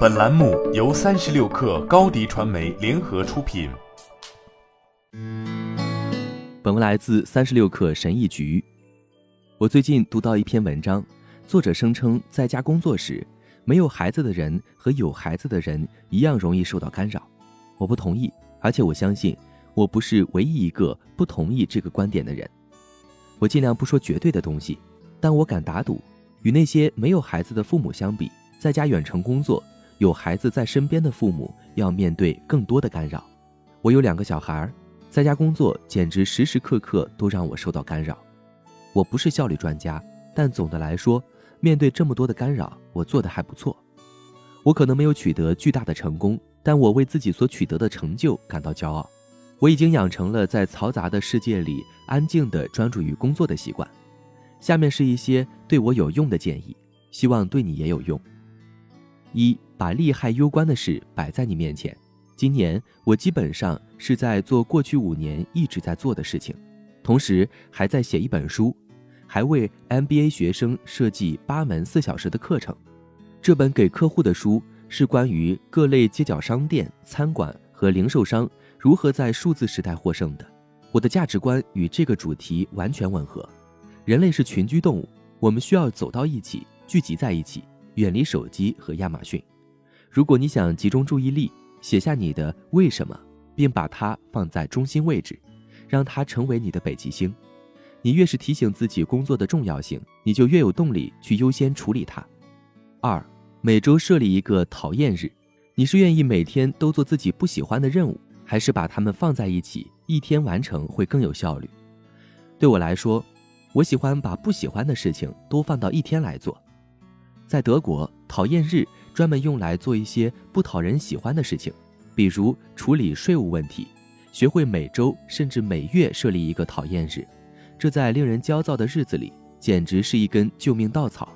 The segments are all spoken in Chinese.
本栏目由三十六氪高低传媒联合出品。本文来自三十六氪神译局。我最近读到一篇文章，作者声称在家工作时，没有孩子的人和有孩子的人一样容易受到干扰。我不同意，而且我相信我不是唯一一个不同意这个观点的人。我尽量不说绝对的东西，但我敢打赌，与那些没有孩子的父母相比，在家远程工作、有孩子在身边的父母要面对更多的干扰。我有两个小孩儿，在家工作简直时时刻刻都让我受到干扰。我不是效率专家，但总的来说，面对这么多的干扰，我做的还不错。我可能没有取得巨大的成功，但我为自己所取得的成就感到骄傲。我已经养成了在嘈杂的世界里安静地专注于工作的习惯。下面是一些对我有用的建议，希望对你也有用。一，把利害攸关的事摆在你面前。今年我基本上是在做过去五年一直在做的事情，同时还在写一本书，还为 MBA 学生设计八门四小时的课程。这本给客户的书是关于各类街角商店、餐馆和零售商。如何在数字时代获胜的？我的价值观与这个主题完全吻合。人类是群居动物，我们需要走到一起，聚集在一起，远离手机和亚马逊。如果你想集中注意力，写下你的为什么，并把它放在中心位置，让它成为你的北极星。你越是提醒自己工作的重要性，你就越有动力去优先处理它。二，每周设立一个讨厌日。你是愿意每天都做自己不喜欢的任务？还是把它们放在一起，一天完成会更有效率。对我来说，我喜欢把不喜欢的事情都放到一天来做。在德国，讨厌日专门用来做一些不讨人喜欢的事情，比如处理税务问题。学会每周甚至每月设立一个讨厌日，这在令人焦躁的日子里简直是一根救命稻草。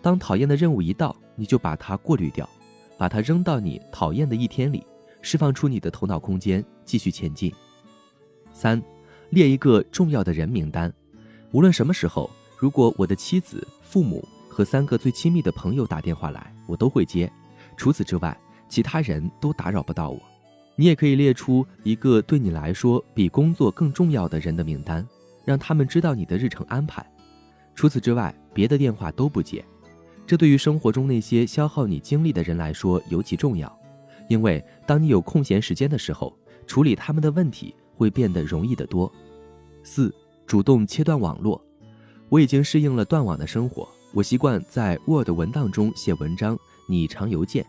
当讨厌的任务一到，你就把它过滤掉，把它扔到你讨厌的一天里。释放出你的头脑空间，继续前进。三，列一个重要的人名单。无论什么时候，如果我的妻子、父母和三个最亲密的朋友打电话来，我都会接。除此之外，其他人都打扰不到我。你也可以列出一个对你来说比工作更重要的人的名单，让他们知道你的日程安排。除此之外，别的电话都不接。这对于生活中那些消耗你精力的人来说尤其重要。因为当你有空闲时间的时候，处理他们的问题会变得容易得多。四，主动切断网络。我已经适应了断网的生活，我习惯在 Word 文档中写文章、拟长邮件，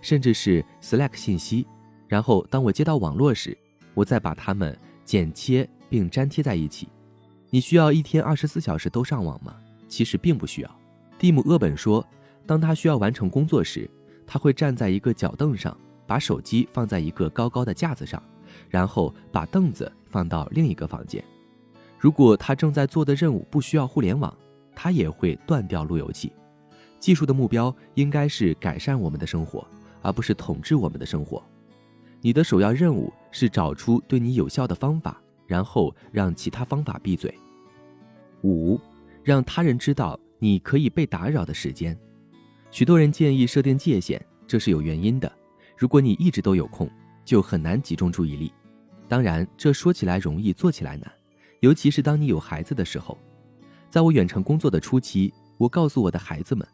甚至是 Slack 信息。然后当我接到网络时，我再把它们剪切并粘贴在一起。你需要一天二十四小时都上网吗？其实并不需要。蒂姆·厄本说，当他需要完成工作时，他会站在一个脚凳上。把手机放在一个高高的架子上，然后把凳子放到另一个房间。如果他正在做的任务不需要互联网，它也会断掉路由器。技术的目标应该是改善我们的生活，而不是统治我们的生活。你的首要任务是找出对你有效的方法，然后让其他方法闭嘴。五，让他人知道你可以被打扰的时间。许多人建议设定界限，这是有原因的。如果你一直都有空，就很难集中注意力。当然，这说起来容易，做起来难，尤其是当你有孩子的时候。在我远程工作的初期，我告诉我的孩子们，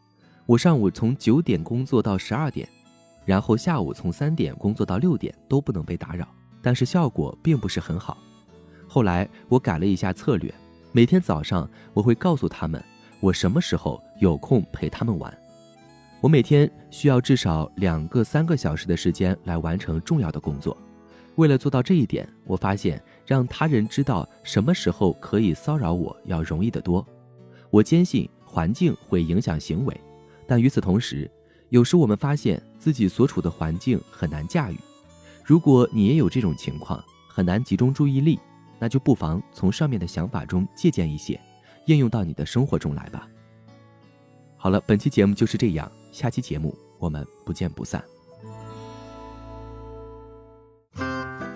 我上午从九点工作到十二点，然后下午从三点工作到六点都不能被打扰。但是效果并不是很好。后来我改了一下策略，每天早上我会告诉他们我什么时候有空陪他们玩。我每天需要至少两个三个小时的时间来完成重要的工作。为了做到这一点，我发现让他人知道什么时候可以骚扰我要容易得多。我坚信环境会影响行为，但与此同时，有时我们发现自己所处的环境很难驾驭。如果你也有这种情况，很难集中注意力，那就不妨从上面的想法中借鉴一些，应用到你的生活中来吧。好了，本期节目就是这样。下期节目我们不见不散。